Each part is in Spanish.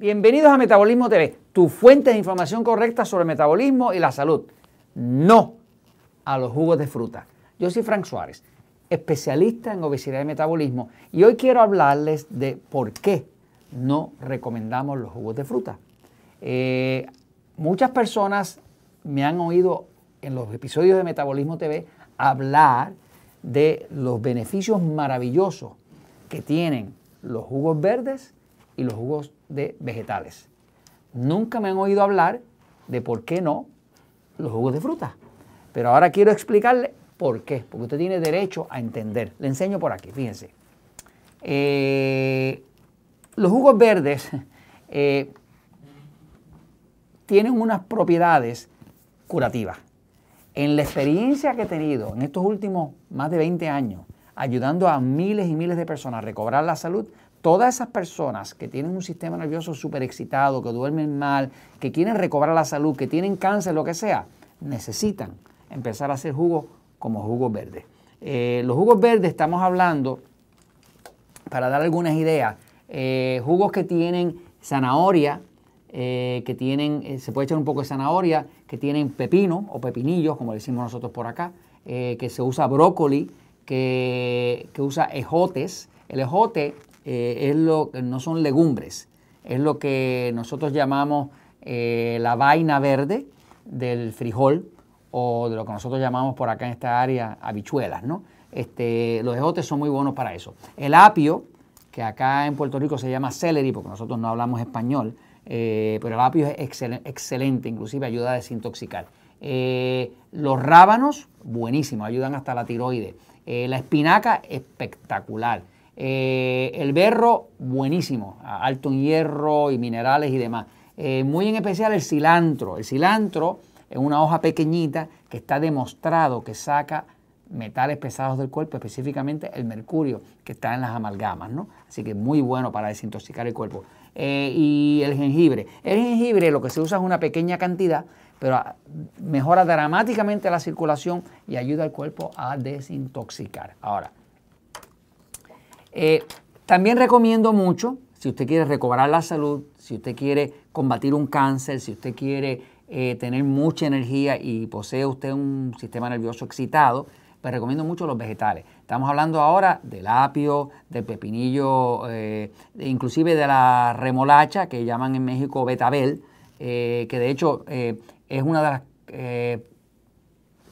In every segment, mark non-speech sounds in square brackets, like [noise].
Bienvenidos a Metabolismo TV, tu fuente de información correcta sobre metabolismo y la salud. No a los jugos de fruta. Yo soy Frank Suárez, especialista en obesidad y metabolismo, y hoy quiero hablarles de por qué no recomendamos los jugos de fruta. Eh, muchas personas me han oído en los episodios de Metabolismo TV hablar de los beneficios maravillosos que tienen los jugos verdes y los jugos de vegetales. Nunca me han oído hablar de por qué no los jugos de fruta. Pero ahora quiero explicarle por qué, porque usted tiene derecho a entender. Le enseño por aquí, fíjense. Eh, los jugos verdes [laughs] eh, tienen unas propiedades curativas. En la experiencia que he tenido en estos últimos más de 20 años, ayudando a miles y miles de personas a recobrar la salud, todas esas personas que tienen un sistema nervioso súper excitado, que duermen mal, que quieren recobrar la salud, que tienen cáncer, lo que sea, necesitan empezar a hacer jugos como jugos verdes. Eh, los jugos verdes estamos hablando, para dar algunas ideas, eh, jugos que tienen zanahoria, eh, que tienen, se puede echar un poco de zanahoria, que tienen pepino o pepinillos, como decimos nosotros por acá, que se usa brócoli, que, que usa ejotes. El ejote eh, es lo, no son legumbres, es lo que nosotros llamamos eh, la vaina verde del frijol o de lo que nosotros llamamos por acá en esta área habichuelas, ¿no? Este, los ejotes son muy buenos para eso. El apio, que acá en Puerto Rico se llama celery, porque nosotros no hablamos español, eh, pero el apio es excelente, inclusive ayuda a desintoxicar. los rábanos, buenísimos, ayudan hasta la tiroides. la espinaca, espectacular. Eh, el berro, buenísimo, alto en hierro y minerales y demás. Eh, muy en especial el cilantro. El cilantro es una hoja pequeñita que está demostrado que saca metales pesados del cuerpo, específicamente el mercurio que está en las amalgamas, ¿no? Así que muy bueno para desintoxicar el cuerpo. Eh, y el jengibre. El jengibre lo que se usa es una pequeña cantidad, pero mejora dramáticamente la circulación y ayuda al cuerpo a desintoxicar. Ahora, eh, también recomiendo mucho, si usted quiere recobrar la salud, si usted quiere combatir un cáncer, si usted quiere eh, tener mucha energía y posee usted un sistema nervioso excitado, pues recomiendo mucho los vegetales. Estamos hablando ahora del apio, del pepinillo, eh, inclusive de la remolacha, que llaman en México betabel, que de hecho es una de las,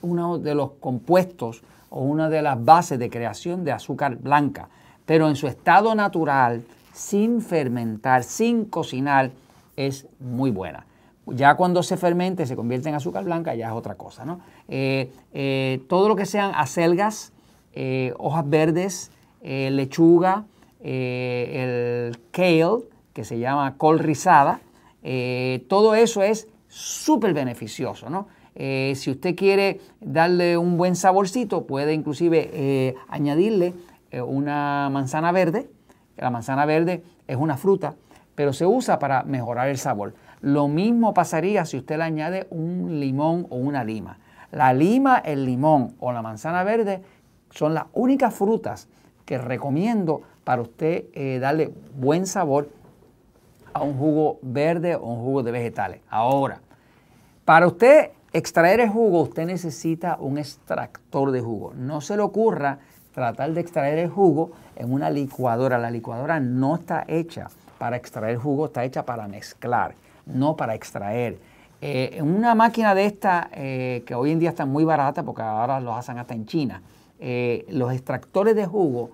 uno de los compuestos o una de las bases de creación de azúcar blanca pero en su estado natural, sin fermentar, sin cocinar, es muy buena. Ya cuando se fermente, se convierte en azúcar blanca, ya es otra cosa. ¿no? Eh, eh, todo lo que sean acelgas, eh, hojas verdes, lechuga, el kale, que se llama col rizada, todo eso es súper beneficioso. ¿no? si usted quiere darle un buen saborcito, puede inclusive añadirle una manzana verde. La manzana verde es una fruta, pero se usa para mejorar el sabor. Lo mismo pasaría si usted le añade un limón o una lima. La lima, el limón o la manzana verde son las únicas frutas que recomiendo para usted eh, darle buen sabor a un jugo verde o un jugo de vegetales. Ahora, para usted extraer el jugo, usted necesita un extractor de jugo. No se le ocurra tratar de extraer el jugo en una licuadora. La licuadora no está hecha para extraer jugo, está hecha para mezclar, no para extraer. Eh, en una máquina de esta, eh, que hoy en día está muy barata, porque ahora los hacen hasta en China, eh, los extractores de jugo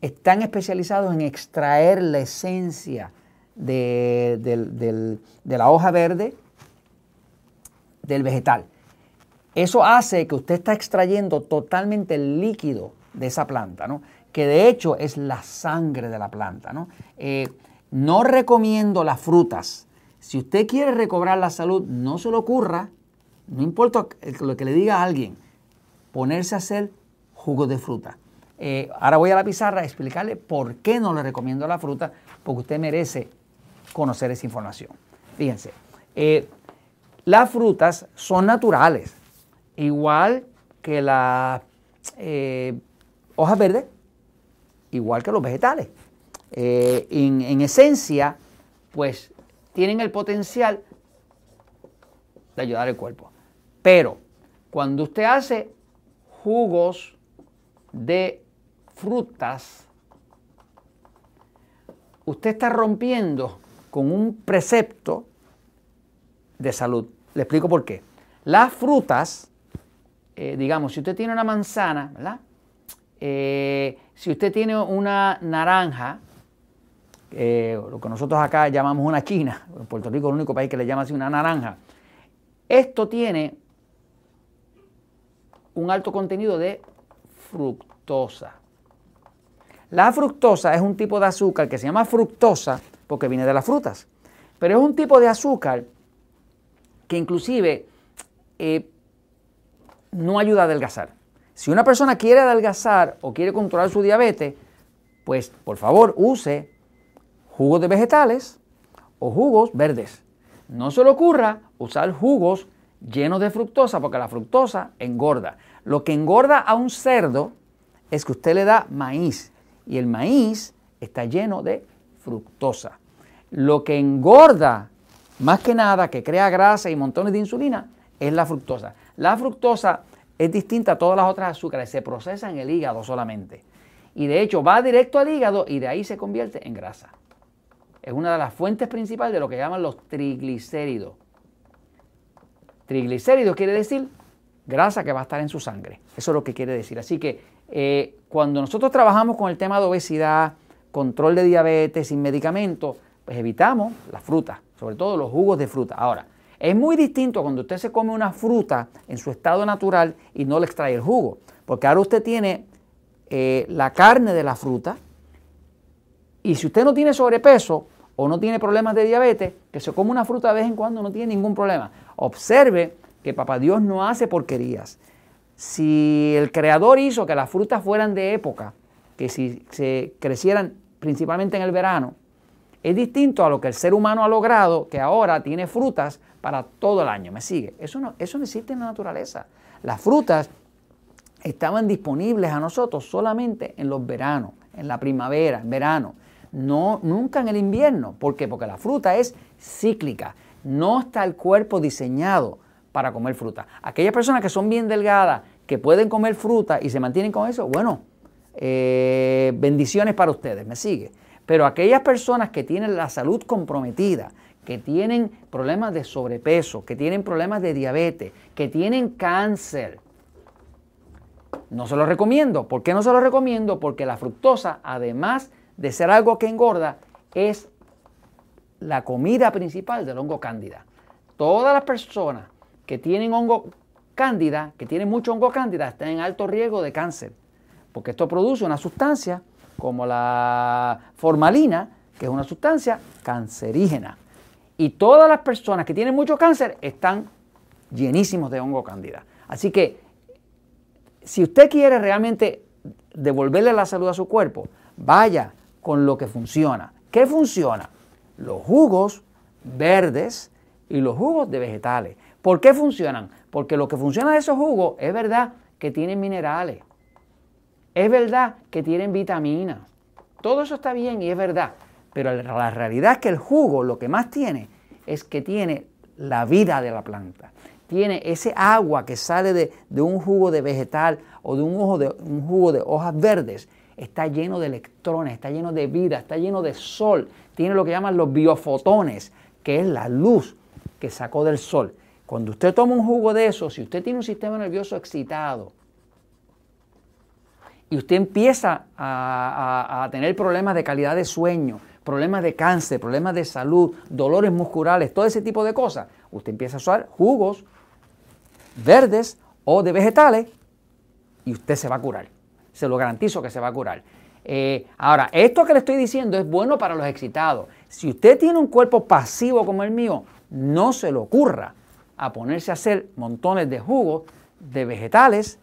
están especializados en extraer la esencia de, de la hoja verde del vegetal. Eso hace que usted está extrayendo totalmente el líquido de esa planta, ¿no? que de hecho es la sangre de la planta. ¿no? Eh, no recomiendo las frutas. Si usted quiere recobrar la salud, no se le ocurra, no importa lo que le diga a alguien, ponerse a hacer jugos de fruta. Eh, ahora voy a la pizarra a explicarle por qué no le recomiendo la fruta, porque usted merece conocer esa información. Fíjense, eh, las frutas son naturales, igual que las hojas verdes, igual que los vegetales. Eh, en, esencia, pues tienen el potencial de ayudar al cuerpo. Pero cuando usted hace jugos de frutas, usted está rompiendo con un precepto de salud. Le explico por qué. Las frutas, eh, digamos, si usted tiene una manzana, ¿verdad? Eh, si usted tiene una naranja, eh, lo que nosotros acá llamamos una china, Puerto Rico es el único país que le llama así una naranja, esto tiene un alto contenido de fructosa. La fructosa es un tipo de azúcar que se llama fructosa porque viene de las frutas, pero es un tipo de azúcar que inclusive eh, no ayuda a adelgazar. Si una persona quiere adelgazar o quiere controlar su diabetes, pues por favor use jugos de vegetales o jugos verdes. No se le ocurra usar jugos llenos de fructosa porque la fructosa engorda. Lo que engorda a un cerdo es que usted le da maíz y el maíz está lleno de fructosa. Lo que engorda más que nada, que crea grasa y montones de insulina, es la fructosa. La fructosa es distinta a todas las otras azúcares, se procesa en el hígado solamente. Y de hecho va directo al hígado y de ahí se convierte en grasa. Es una de las fuentes principales de lo que llaman los triglicéridos. Triglicéridos quiere decir grasa que va a estar en su sangre. Eso es lo que quiere decir. Así que eh, cuando nosotros trabajamos con el tema de obesidad, control de diabetes sin medicamentos, pues evitamos las frutas, sobre todo los jugos de fruta. Ahora, es muy distinto cuando usted se come una fruta en su estado natural y no le extrae el jugo, porque ahora usted tiene eh, la carne de la fruta y si usted no tiene sobrepeso o no tiene problemas de diabetes, que se come una fruta de vez en cuando no tiene ningún problema. Observe que Papá Dios no hace porquerías. Si el Creador hizo que las frutas fueran de época, que si se crecieran principalmente en el verano, es distinto a lo que el ser humano ha logrado, que ahora tiene frutas para todo el año. ¿Me sigue? Eso no, eso existe en la naturaleza. Las frutas estaban disponibles a nosotros solamente en los veranos, en la primavera, en verano. No, nunca en el invierno. ¿Por qué? Porque la fruta es cíclica. No está el cuerpo diseñado para comer fruta. Aquellas personas que son bien delgadas, que pueden comer fruta y se mantienen con eso, bueno, eh, bendiciones para ustedes, me sigue. Pero aquellas personas que tienen la salud comprometida, que tienen problemas de sobrepeso, que tienen problemas de diabetes, que tienen cáncer, no se lo recomiendo. ¿Por qué no se lo recomiendo? Porque la fructosa, además de ser algo que engorda, es la comida principal del hongo cándida. Todas las personas que tienen hongo cándida, que tienen mucho hongo cándida, están en alto riesgo de cáncer, porque esto produce una sustancia como la formalina, que es una sustancia cancerígena. Y todas las personas que tienen mucho cáncer están llenísimos de hongo cándida. Así que si usted quiere realmente devolverle la salud a su cuerpo, vaya con lo que funciona. ¿Qué funciona? Los jugos verdes y los jugos de vegetales. ¿Por qué funcionan? Porque lo que funciona de esos jugos es verdad que tienen minerales, es verdad que tienen vitaminas. Todo eso está bien y es verdad. Pero la realidad es que el jugo lo que más tiene es que tiene la vida de la planta. Tiene ese agua que sale de, un jugo de vegetal o de un, de un jugo de hojas verdes. Está lleno de electrones, está lleno de vida, está lleno de sol. Tiene lo que llaman los biofotones, que es la luz que sacó del sol. Cuando usted toma un jugo de eso, si usted tiene un sistema nervioso excitado, y usted empieza a, tener problemas de calidad de sueño, problemas de cáncer, problemas de salud, dolores musculares, todo ese tipo de cosas, usted empieza a usar jugos verdes o de vegetales y usted se va a curar. Se lo garantizo que se va a curar. Eh, ahora, esto que le estoy diciendo es bueno para los excitados. Si usted tiene un cuerpo pasivo como el mío, no se le ocurra a ponerse a hacer montones de jugos de vegetales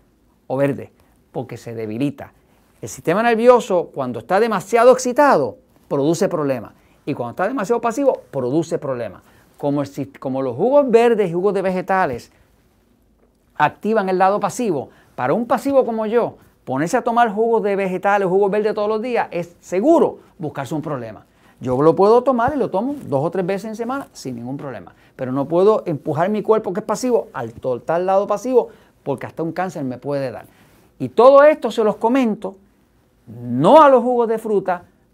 o verdes porque se debilita. El sistema nervioso, cuando está demasiado excitado, produce problemas. Y cuando está demasiado pasivo, produce problemas. Como, como los jugos verdes y jugos de vegetales activan el lado pasivo, para un pasivo como yo, ponerse a tomar jugos de vegetales, jugos verdes todos los días, es seguro buscarse un problema. Yo lo puedo tomar y lo tomo dos o tres veces en semana sin ningún problema. Pero no puedo empujar mi cuerpo que es pasivo al total lado pasivo porque hasta un cáncer me puede dar. Y todo esto se los comento, no a los jugos de fruta,